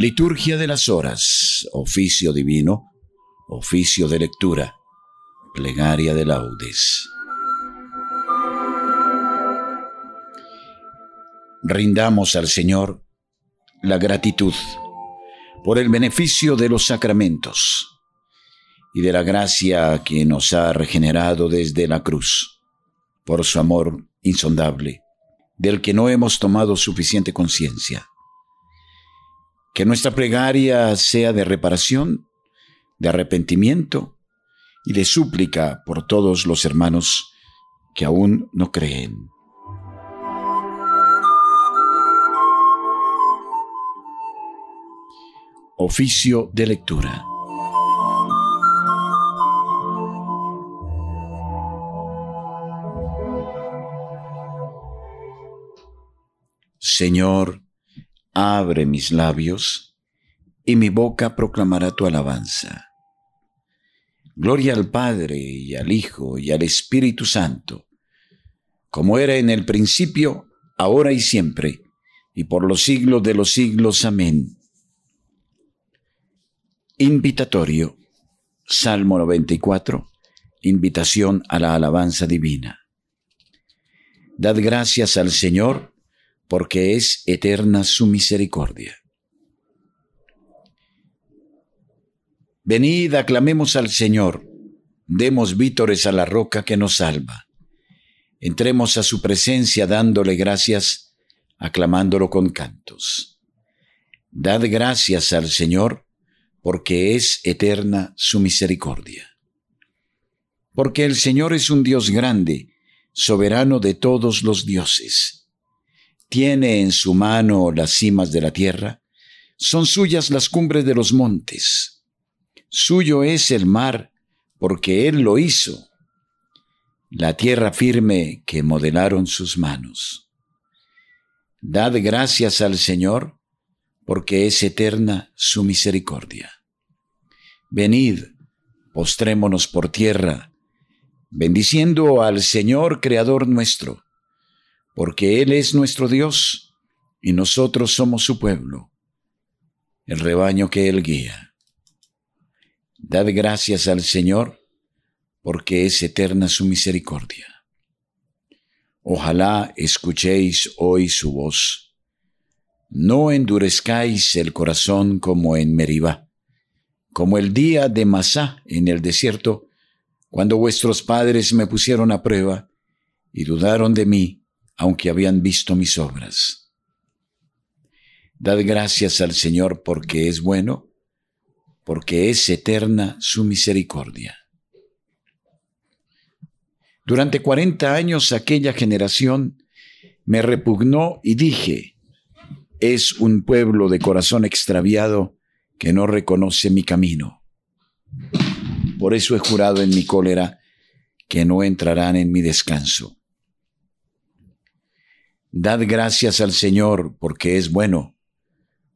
Liturgia de las Horas, oficio divino, oficio de lectura, plegaria de laudes. Rindamos al Señor la gratitud por el beneficio de los sacramentos y de la gracia que nos ha regenerado desde la cruz, por su amor insondable, del que no hemos tomado suficiente conciencia que nuestra plegaria sea de reparación, de arrepentimiento y de súplica por todos los hermanos que aún no creen. Oficio de lectura. Señor, Abre mis labios, y mi boca proclamará tu alabanza. Gloria al Padre y al Hijo y al Espíritu Santo, como era en el principio, ahora y siempre, y por los siglos de los siglos. Amén. Invitatorio. Salmo 94. Invitación a la alabanza divina. Dad gracias al Señor, porque es eterna su misericordia. Venid, aclamemos al Señor, demos vítores a la roca que nos salva. Entremos a su presencia dándole gracias, aclamándolo con cantos. Dad gracias al Señor, porque es eterna su misericordia. Porque el Señor es un Dios grande, soberano de todos los dioses tiene en su mano las cimas de la tierra, son suyas las cumbres de los montes. Suyo es el mar, porque Él lo hizo, la tierra firme que modelaron sus manos. Dad gracias al Señor, porque es eterna su misericordia. Venid, postrémonos por tierra, bendiciendo al Señor Creador nuestro porque Él es nuestro Dios y nosotros somos su pueblo, el rebaño que Él guía. Dad gracias al Señor, porque es eterna su misericordia. Ojalá escuchéis hoy su voz. No endurezcáis el corazón como en Meribá, como el día de Masá en el desierto, cuando vuestros padres me pusieron a prueba y dudaron de mí aunque habían visto mis obras. Dad gracias al Señor porque es bueno, porque es eterna su misericordia. Durante cuarenta años aquella generación me repugnó y dije, es un pueblo de corazón extraviado que no reconoce mi camino. Por eso he jurado en mi cólera que no entrarán en mi descanso. Dad gracias al Señor porque es bueno,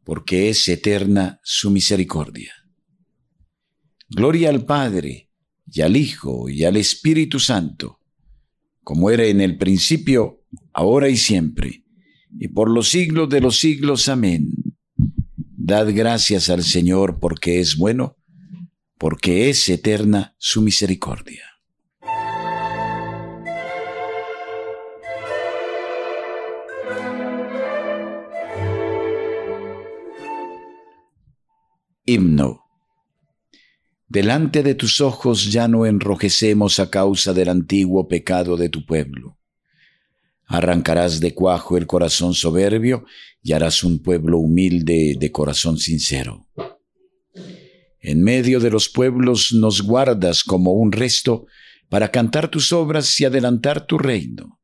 porque es eterna su misericordia. Gloria al Padre, y al Hijo, y al Espíritu Santo, como era en el principio, ahora y siempre, y por los siglos de los siglos. Amén. Dad gracias al Señor porque es bueno, porque es eterna su misericordia. Himno. Delante de tus ojos ya no enrojecemos a causa del antiguo pecado de tu pueblo. Arrancarás de cuajo el corazón soberbio y harás un pueblo humilde de corazón sincero. En medio de los pueblos nos guardas como un resto para cantar tus obras y adelantar tu reino.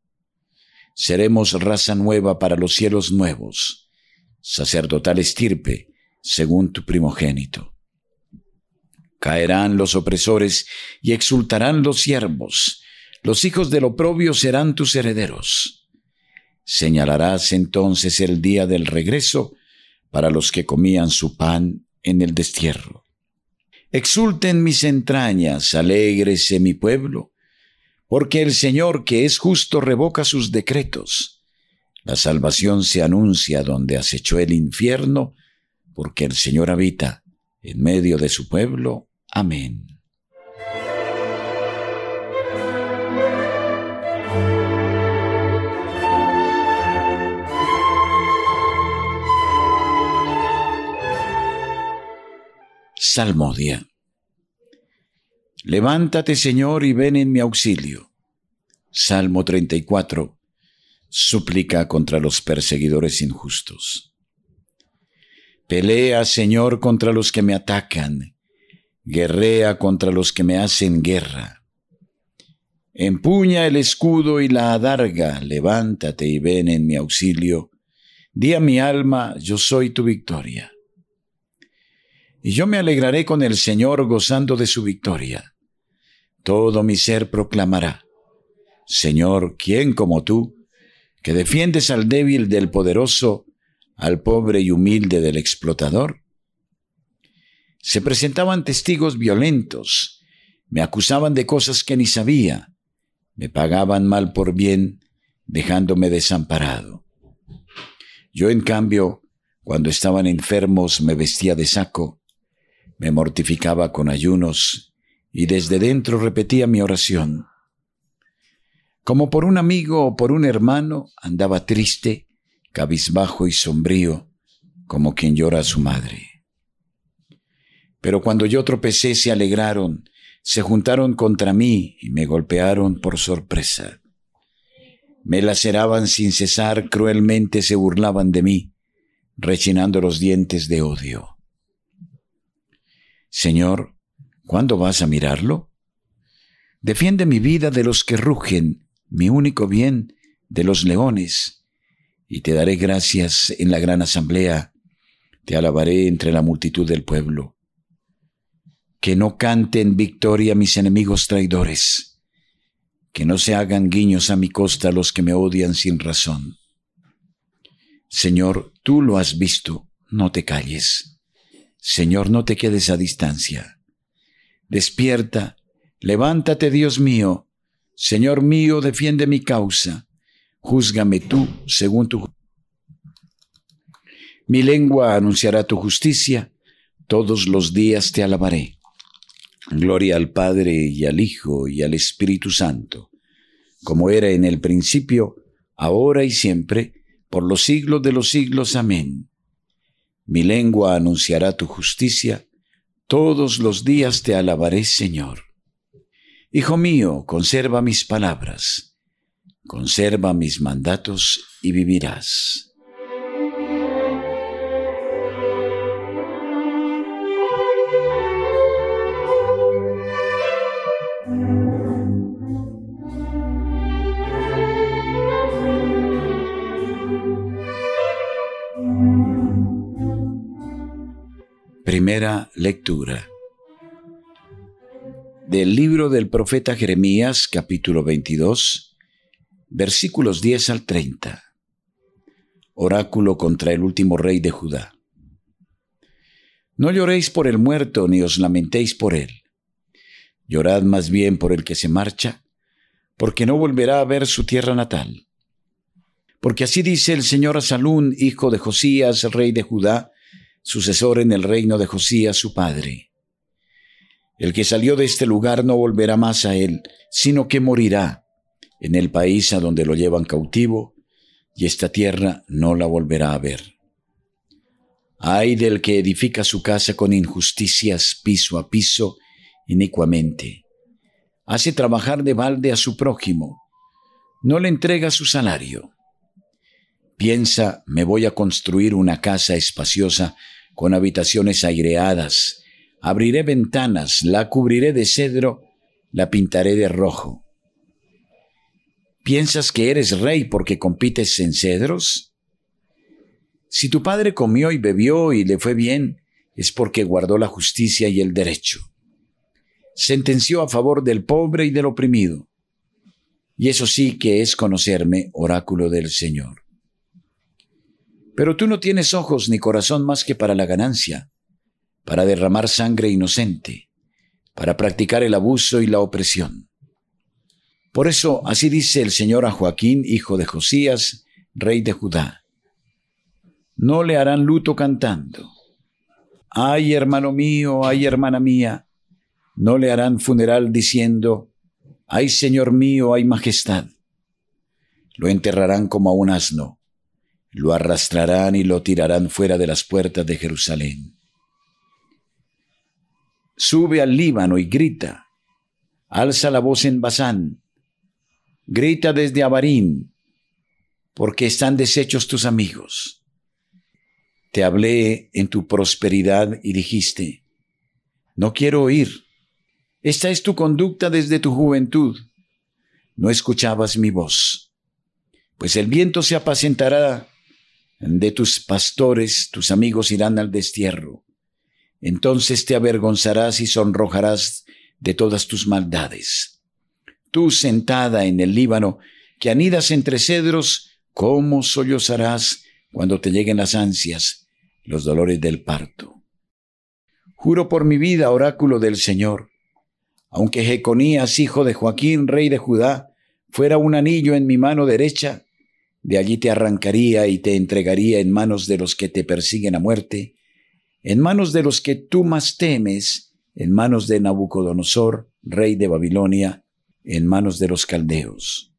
Seremos raza nueva para los cielos nuevos, sacerdotal estirpe, según tu primogénito. Caerán los opresores y exultarán los siervos, los hijos del oprobio serán tus herederos. Señalarás entonces el día del regreso para los que comían su pan en el destierro. Exulten mis entrañas, alégrese mi pueblo, porque el Señor que es justo revoca sus decretos. La salvación se anuncia donde acechó el infierno, porque el Señor habita en medio de su pueblo. Amén. Salmodia. Levántate, Señor, y ven en mi auxilio. Salmo 34. Súplica contra los perseguidores injustos. Pelea, Señor, contra los que me atacan. Guerrea contra los que me hacen guerra. Empuña el escudo y la adarga. Levántate y ven en mi auxilio. Di a mi alma, yo soy tu victoria y yo me alegraré con el Señor gozando de su victoria. Todo mi ser proclamará, Señor, ¿quién como tú, que defiendes al débil del poderoso, al pobre y humilde del explotador? Se presentaban testigos violentos, me acusaban de cosas que ni sabía, me pagaban mal por bien, dejándome desamparado. Yo, en cambio, cuando estaban enfermos me vestía de saco, me mortificaba con ayunos y desde dentro repetía mi oración. Como por un amigo o por un hermano, andaba triste, cabizbajo y sombrío, como quien llora a su madre. Pero cuando yo tropecé se alegraron, se juntaron contra mí y me golpearon por sorpresa. Me laceraban sin cesar, cruelmente se burlaban de mí, rechinando los dientes de odio. Señor, ¿cuándo vas a mirarlo? Defiende mi vida de los que rugen, mi único bien de los leones, y te daré gracias en la gran asamblea, te alabaré entre la multitud del pueblo. Que no canten victoria mis enemigos traidores, que no se hagan guiños a mi costa los que me odian sin razón. Señor, tú lo has visto, no te calles. Señor, no te quedes a distancia. Despierta, levántate, Dios mío. Señor mío, defiende mi causa. Júzgame tú según tu... Mi lengua anunciará tu justicia, todos los días te alabaré. Gloria al Padre y al Hijo y al Espíritu Santo, como era en el principio, ahora y siempre, por los siglos de los siglos. Amén. Mi lengua anunciará tu justicia, todos los días te alabaré, Señor. Hijo mío, conserva mis palabras, conserva mis mandatos y vivirás. Primera lectura del libro del profeta Jeremías capítulo 22 versículos 10 al 30. Oráculo contra el último rey de Judá. No lloréis por el muerto ni os lamentéis por él. Llorad más bien por el que se marcha, porque no volverá a ver su tierra natal. Porque así dice el Señor Asalún, hijo de Josías, rey de Judá, sucesor en el reino de Josías su padre. El que salió de este lugar no volverá más a él, sino que morirá en el país a donde lo llevan cautivo, y esta tierra no la volverá a ver. Ay del que edifica su casa con injusticias piso a piso, inicuamente. Hace trabajar de balde a su prójimo, no le entrega su salario Piensa, me voy a construir una casa espaciosa con habitaciones aireadas. Abriré ventanas, la cubriré de cedro, la pintaré de rojo. ¿Piensas que eres rey porque compites en cedros? Si tu padre comió y bebió y le fue bien, es porque guardó la justicia y el derecho. Sentenció a favor del pobre y del oprimido. Y eso sí que es conocerme, oráculo del Señor. Pero tú no tienes ojos ni corazón más que para la ganancia, para derramar sangre inocente, para practicar el abuso y la opresión. Por eso así dice el Señor a Joaquín, hijo de Josías, rey de Judá. No le harán luto cantando, Ay, hermano mío, ay, hermana mía, no le harán funeral diciendo, ay, Señor mío, ay, majestad. Lo enterrarán como a un asno, lo arrastrarán y lo tirarán fuera de las puertas de Jerusalén. Sube al Líbano y grita, alza la voz en Basán, grita desde Abarín, porque están deshechos tus amigos te hablé en tu prosperidad y dijiste, no quiero oír. Esta es tu conducta desde tu juventud. No escuchabas mi voz. Pues el viento se apacentará de tus pastores, tus amigos irán al destierro. Entonces te avergonzarás y sonrojarás de todas tus maldades. Tú sentada en el Líbano, que anidas entre cedros, ¿cómo sollozarás cuando te lleguen las ansias, los dolores del parto. Juro por mi vida, oráculo del Señor, aunque Jeconías, hijo de Joaquín, rey de Judá, fuera un anillo en mi mano derecha, de allí te arrancaría y te entregaría en manos de los que te persiguen a muerte, en manos de los que tú más temes, en manos de Nabucodonosor, rey de Babilonia, en manos de los caldeos.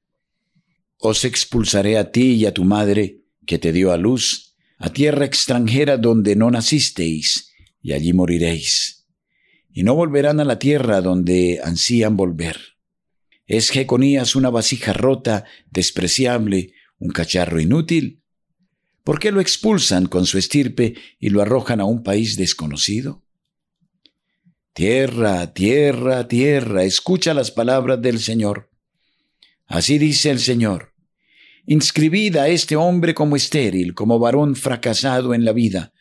Os expulsaré a ti y a tu madre, que te dio a luz, a tierra extranjera donde no nacisteis, y allí moriréis. Y no volverán a la tierra donde ansían volver. ¿Es Jeconías una vasija rota, despreciable, un cacharro inútil? ¿Por qué lo expulsan con su estirpe y lo arrojan a un país desconocido? Tierra, tierra, tierra, escucha las palabras del Señor. Así dice el Señor inscribid a este hombre como estéril, como varón fracasado en la vida,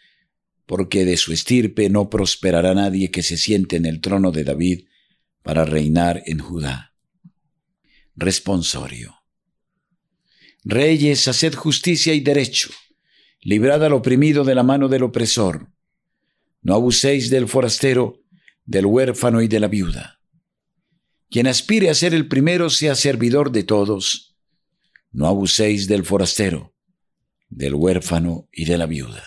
porque de su estirpe no prosperará nadie que se siente en el trono de David para reinar en Judá. Responsorio. Reyes, haced justicia y derecho, librad al oprimido de la mano del opresor. No abuséis del forastero, del huérfano y de la viuda. Quien aspire a ser el primero sea servidor de todos no abuséis del forastero, del huérfano y de la viuda.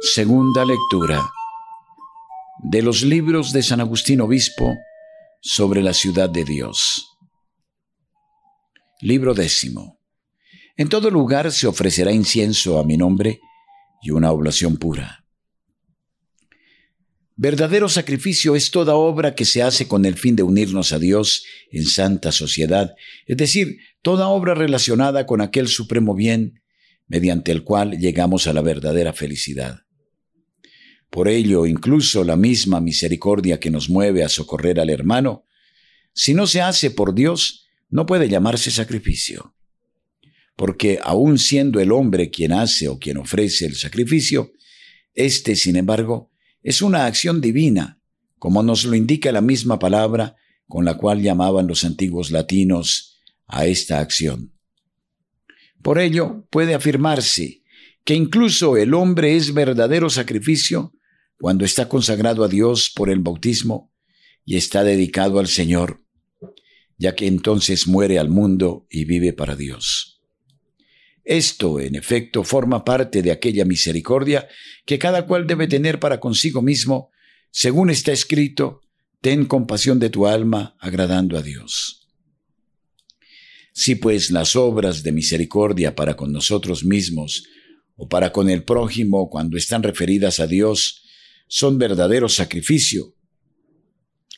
Segunda lectura de los libros de San Agustín Obispo sobre la ciudad de Dios. Libro décimo. En todo lugar se ofrecerá incienso a mi nombre y una oblación pura. Verdadero sacrificio es toda obra que se hace con el fin de unirnos a Dios en santa sociedad, es decir, toda obra relacionada con aquel supremo bien mediante el cual llegamos a la verdadera felicidad. Por ello, incluso la misma misericordia que nos mueve a socorrer al hermano, si no se hace por Dios, no puede llamarse sacrificio porque aun siendo el hombre quien hace o quien ofrece el sacrificio, este, sin embargo, es una acción divina, como nos lo indica la misma palabra con la cual llamaban los antiguos latinos a esta acción. Por ello, puede afirmarse que incluso el hombre es verdadero sacrificio cuando está consagrado a Dios por el bautismo y está dedicado al Señor, ya que entonces muere al mundo y vive para Dios. Esto, en efecto, forma parte de aquella misericordia que cada cual debe tener para consigo mismo, según está escrito, ten compasión de tu alma, agradando a Dios. Si pues las obras de misericordia para con nosotros mismos o para con el prójimo cuando están referidas a Dios son verdadero sacrificio,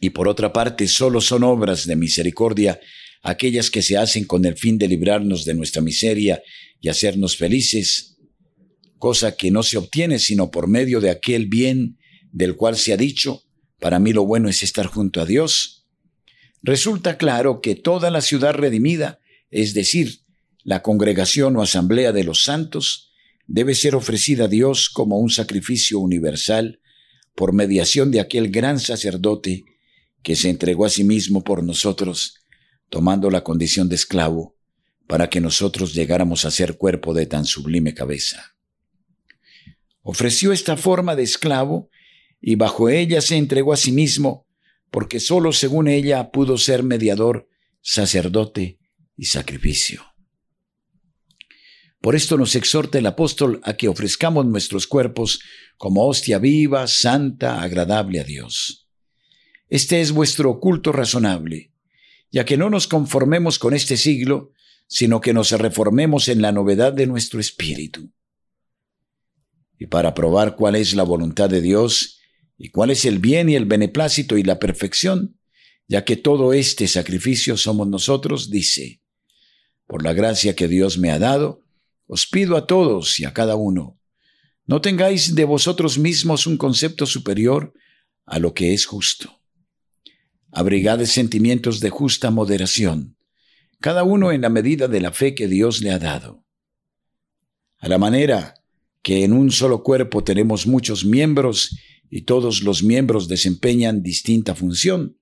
y por otra parte solo son obras de misericordia aquellas que se hacen con el fin de librarnos de nuestra miseria y hacernos felices, cosa que no se obtiene sino por medio de aquel bien del cual se ha dicho, para mí lo bueno es estar junto a Dios, resulta claro que toda la ciudad redimida, es decir, la congregación o asamblea de los santos, debe ser ofrecida a Dios como un sacrificio universal por mediación de aquel gran sacerdote que se entregó a sí mismo por nosotros, tomando la condición de esclavo, para que nosotros llegáramos a ser cuerpo de tan sublime cabeza. Ofreció esta forma de esclavo y bajo ella se entregó a sí mismo porque sólo según ella pudo ser mediador, sacerdote y sacrificio. Por esto nos exhorta el apóstol a que ofrezcamos nuestros cuerpos como hostia viva, santa, agradable a Dios. Este es vuestro culto razonable, ya que no nos conformemos con este siglo, sino que nos reformemos en la novedad de nuestro espíritu. Y para probar cuál es la voluntad de Dios, y cuál es el bien y el beneplácito y la perfección, ya que todo este sacrificio somos nosotros, dice, por la gracia que Dios me ha dado, os pido a todos y a cada uno, no tengáis de vosotros mismos un concepto superior a lo que es justo. Abrigad sentimientos de justa moderación, cada uno en la medida de la fe que Dios le ha dado. A la manera que en un solo cuerpo tenemos muchos miembros y todos los miembros desempeñan distinta función,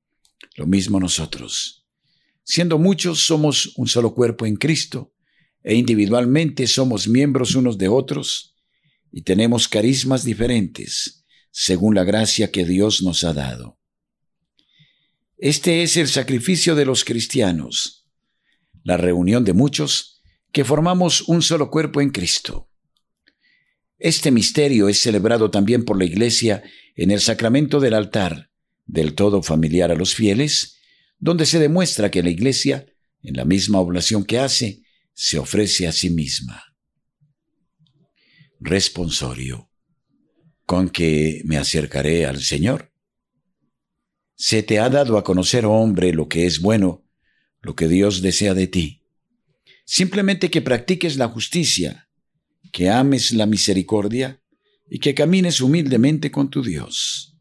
lo mismo nosotros. Siendo muchos, somos un solo cuerpo en Cristo, e individualmente somos miembros unos de otros y tenemos carismas diferentes según la gracia que Dios nos ha dado. Este es el sacrificio de los cristianos, la reunión de muchos que formamos un solo cuerpo en Cristo. Este misterio es celebrado también por la Iglesia en el sacramento del altar, del todo familiar a los fieles, donde se demuestra que la Iglesia, en la misma oblación que hace, se ofrece a sí misma. Responsorio. Con que me acercaré al Señor. Se te ha dado a conocer, hombre, lo que es bueno, lo que Dios desea de ti. Simplemente que practiques la justicia, que ames la misericordia y que camines humildemente con tu Dios.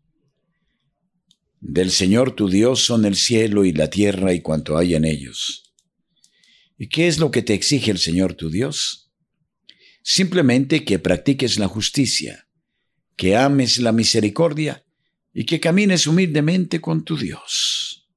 Del Señor tu Dios son el cielo y la tierra y cuanto hay en ellos ¿Y qué es lo que te exige el Señor tu Dios? Simplemente que practiques la justicia, que ames la misericordia y que camines humildemente con tu Dios.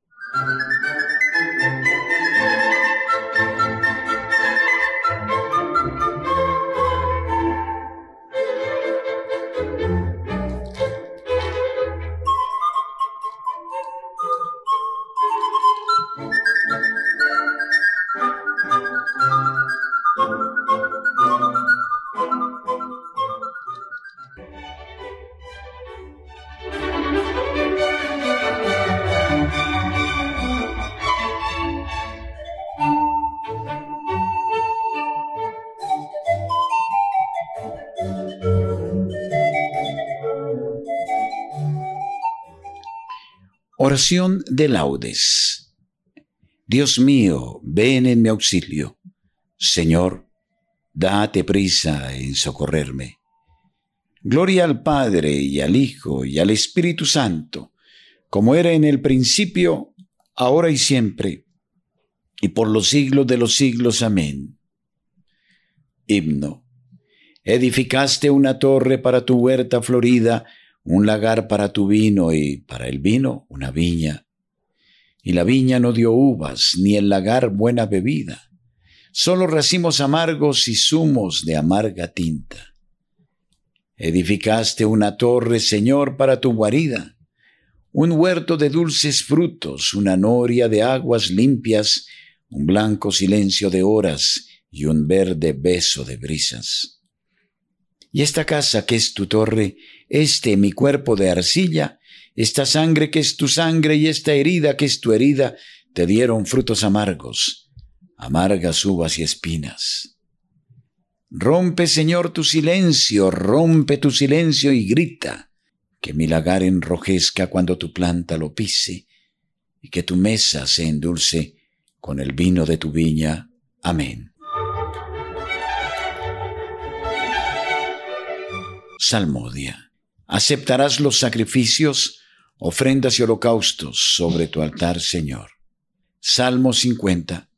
Oración de laudes. Dios mío, ven en mi auxilio. Señor, date prisa en socorrerme. Gloria al Padre y al Hijo y al Espíritu Santo, como era en el principio, ahora y siempre, y por los siglos de los siglos. Amén. Himno. Edificaste una torre para tu huerta florida, un lagar para tu vino y para el vino una viña. Y la viña no dio uvas, ni el lagar buena bebida, solo racimos amargos y zumos de amarga tinta. Edificaste una torre, Señor, para tu guarida, un huerto de dulces frutos, una noria de aguas limpias, un blanco silencio de horas y un verde beso de brisas. Y esta casa que es tu torre, este mi cuerpo de arcilla, esta sangre que es tu sangre y esta herida que es tu herida, te dieron frutos amargos, amargas uvas y espinas. Rompe, Señor, tu silencio, rompe tu silencio y grita, que mi lagar enrojezca cuando tu planta lo pise, y que tu mesa se endulce con el vino de tu viña. Amén. Salmodia. Aceptarás los sacrificios, ofrendas y holocaustos sobre tu altar, Señor. Salmo 50.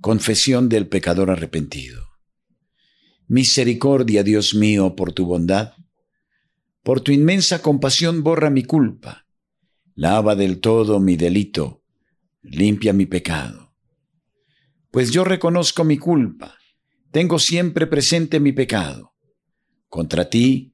Confesión del pecador arrepentido. Misericordia, Dios mío, por tu bondad. Por tu inmensa compasión borra mi culpa. Lava del todo mi delito. Limpia mi pecado. Pues yo reconozco mi culpa. Tengo siempre presente mi pecado. Contra ti,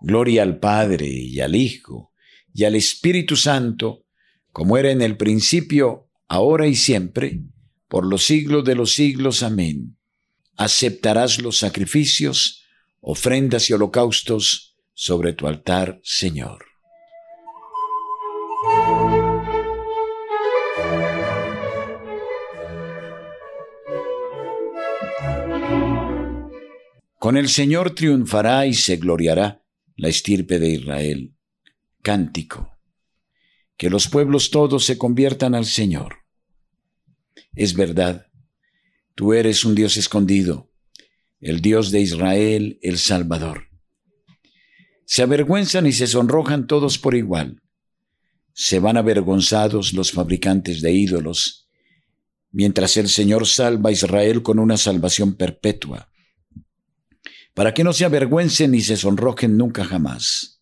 Gloria al Padre y al Hijo y al Espíritu Santo, como era en el principio, ahora y siempre, por los siglos de los siglos. Amén. Aceptarás los sacrificios, ofrendas y holocaustos sobre tu altar, Señor. Con el Señor triunfará y se gloriará la estirpe de Israel. Cántico. Que los pueblos todos se conviertan al Señor. Es verdad, tú eres un Dios escondido, el Dios de Israel, el Salvador. Se avergüenzan y se sonrojan todos por igual. Se van avergonzados los fabricantes de ídolos, mientras el Señor salva a Israel con una salvación perpetua para que no se avergüencen ni se sonrojen nunca jamás.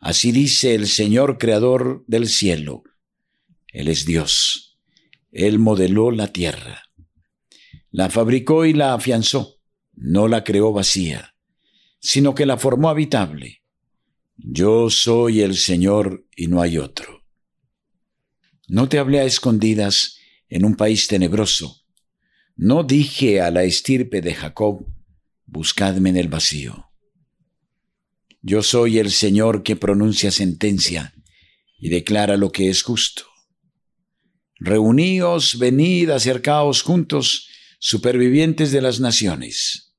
Así dice el Señor Creador del cielo. Él es Dios. Él modeló la tierra. La fabricó y la afianzó. No la creó vacía, sino que la formó habitable. Yo soy el Señor y no hay otro. No te hablé a escondidas en un país tenebroso. No dije a la estirpe de Jacob, buscadme en el vacío. Yo soy el Señor que pronuncia sentencia y declara lo que es justo. Reuníos, venid, acercaos juntos, supervivientes de las naciones.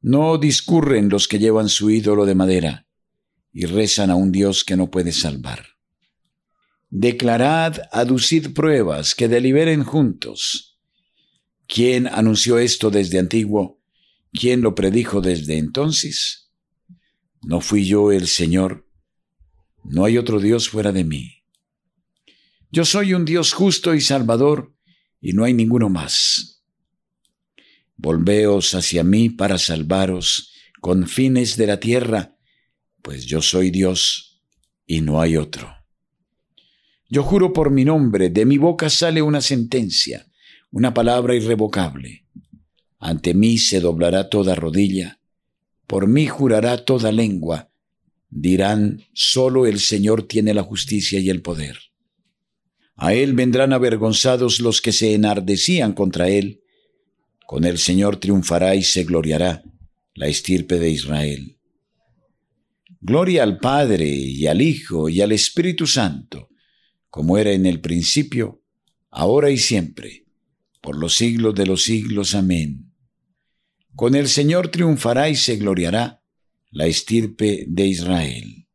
No discurren los que llevan su ídolo de madera y rezan a un Dios que no puede salvar. Declarad, aducid pruebas, que deliberen juntos. ¿Quién anunció esto desde antiguo? ¿Quién lo predijo desde entonces? ¿No fui yo el Señor? No hay otro Dios fuera de mí. Yo soy un Dios justo y salvador, y no hay ninguno más. Volveos hacia mí para salvaros, con fines de la tierra, pues yo soy Dios y no hay otro. Yo juro por mi nombre, de mi boca sale una sentencia, una palabra irrevocable. Ante mí se doblará toda rodilla, por mí jurará toda lengua. Dirán, solo el Señor tiene la justicia y el poder. A él vendrán avergonzados los que se enardecían contra él. Con el Señor triunfará y se gloriará la estirpe de Israel. Gloria al Padre y al Hijo y al Espíritu Santo, como era en el principio, ahora y siempre, por los siglos de los siglos. Amén. Con el Señor triunfará y se gloriará la estirpe de Israel.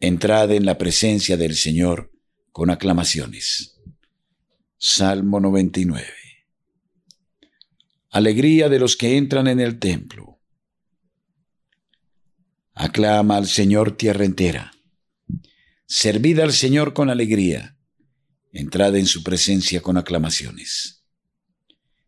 Entrad en la presencia del Señor con aclamaciones. Salmo 99. Alegría de los que entran en el templo. Aclama al Señor tierra entera. Servid al Señor con alegría. Entrad en su presencia con aclamaciones.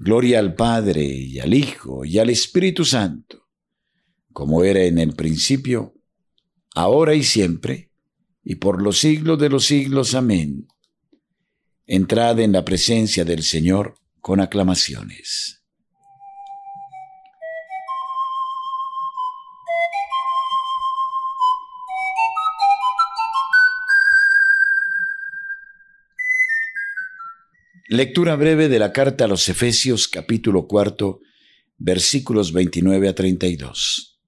Gloria al Padre y al Hijo y al Espíritu Santo, como era en el principio, ahora y siempre, y por los siglos de los siglos. Amén. Entrad en la presencia del Señor con aclamaciones. Lectura breve de la carta a los Efesios capítulo cuarto, versículos 29 a 32.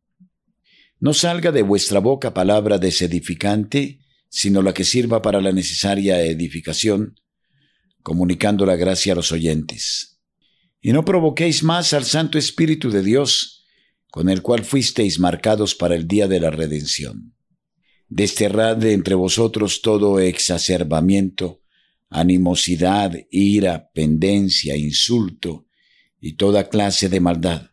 No salga de vuestra boca palabra desedificante, sino la que sirva para la necesaria edificación, comunicando la gracia a los oyentes. Y no provoquéis más al Santo Espíritu de Dios, con el cual fuisteis marcados para el día de la redención. Desterrad de entre vosotros todo exacerbamiento, animosidad, ira, pendencia, insulto y toda clase de maldad.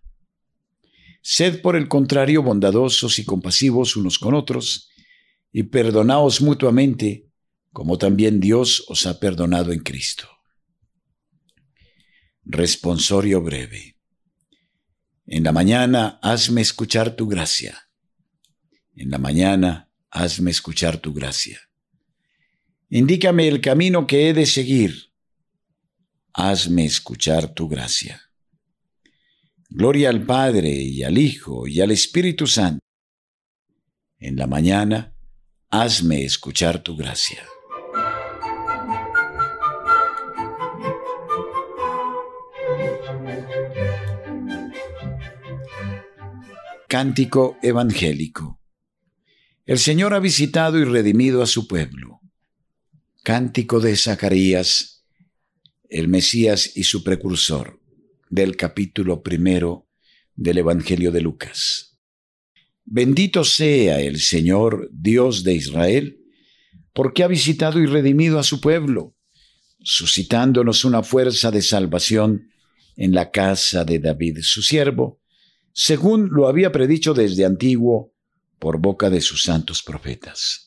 Sed por el contrario bondadosos y compasivos unos con otros, y perdonaos mutuamente, como también Dios os ha perdonado en Cristo. Responsorio breve. En la mañana hazme escuchar tu gracia. En la mañana hazme escuchar tu gracia. Indícame el camino que he de seguir. Hazme escuchar tu gracia. Gloria al Padre y al Hijo y al Espíritu Santo. En la mañana hazme escuchar tu gracia. Cántico Evangélico. El Señor ha visitado y redimido a su pueblo. Cántico de Zacarías, el Mesías y su precursor, del capítulo primero del Evangelio de Lucas. Bendito sea el Señor, Dios de Israel, porque ha visitado y redimido a su pueblo, suscitándonos una fuerza de salvación en la casa de David, su siervo, según lo había predicho desde antiguo por boca de sus santos profetas.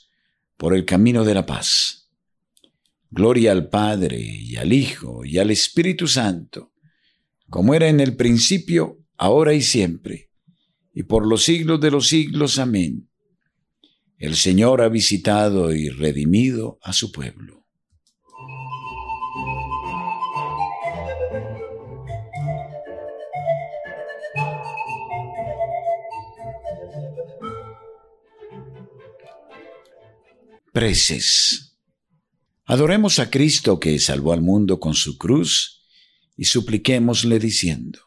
por el camino de la paz. Gloria al Padre y al Hijo y al Espíritu Santo, como era en el principio, ahora y siempre, y por los siglos de los siglos. Amén. El Señor ha visitado y redimido a su pueblo. Preces. Adoremos a Cristo que salvó al mundo con su cruz y supliquémosle diciendo,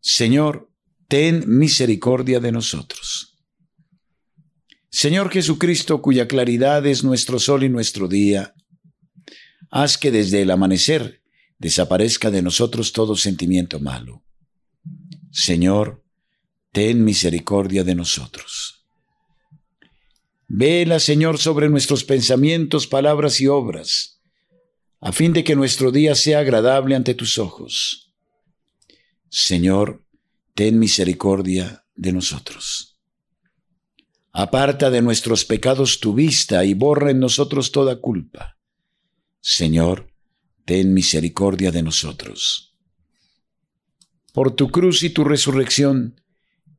Señor, ten misericordia de nosotros. Señor Jesucristo, cuya claridad es nuestro sol y nuestro día, haz que desde el amanecer desaparezca de nosotros todo sentimiento malo. Señor, ten misericordia de nosotros. Vela, Señor, sobre nuestros pensamientos, palabras y obras, a fin de que nuestro día sea agradable ante tus ojos. Señor, ten misericordia de nosotros. Aparta de nuestros pecados tu vista y borra en nosotros toda culpa. Señor, ten misericordia de nosotros. Por tu cruz y tu resurrección,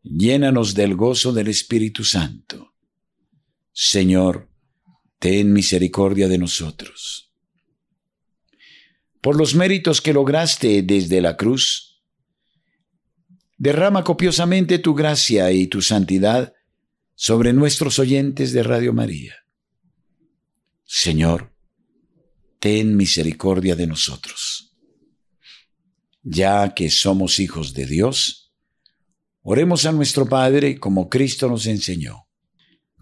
llénanos del gozo del Espíritu Santo. Señor, ten misericordia de nosotros. Por los méritos que lograste desde la cruz, derrama copiosamente tu gracia y tu santidad sobre nuestros oyentes de Radio María. Señor, ten misericordia de nosotros. Ya que somos hijos de Dios, oremos a nuestro Padre como Cristo nos enseñó.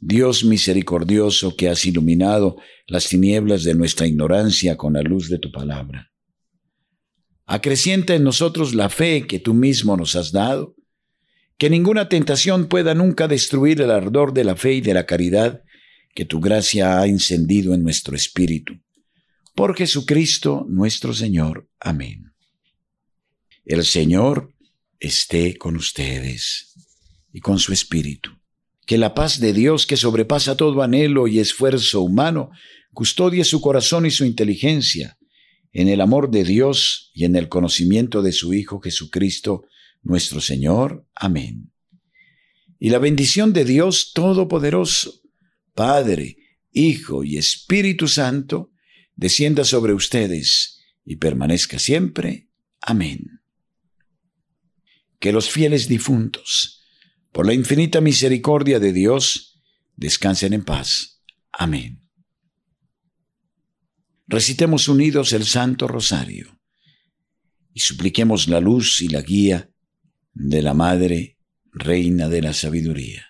Dios misericordioso que has iluminado las tinieblas de nuestra ignorancia con la luz de tu palabra. Acrecienta en nosotros la fe que tú mismo nos has dado, que ninguna tentación pueda nunca destruir el ardor de la fe y de la caridad que tu gracia ha encendido en nuestro espíritu. Por Jesucristo nuestro Señor. Amén. El Señor esté con ustedes y con su espíritu. Que la paz de Dios, que sobrepasa todo anhelo y esfuerzo humano, custodie su corazón y su inteligencia en el amor de Dios y en el conocimiento de su Hijo Jesucristo, nuestro Señor. Amén. Y la bendición de Dios Todopoderoso, Padre, Hijo y Espíritu Santo, descienda sobre ustedes y permanezca siempre. Amén. Que los fieles difuntos, por la infinita misericordia de Dios, descansen en paz. Amén. Recitemos unidos el Santo Rosario y supliquemos la luz y la guía de la Madre, Reina de la Sabiduría.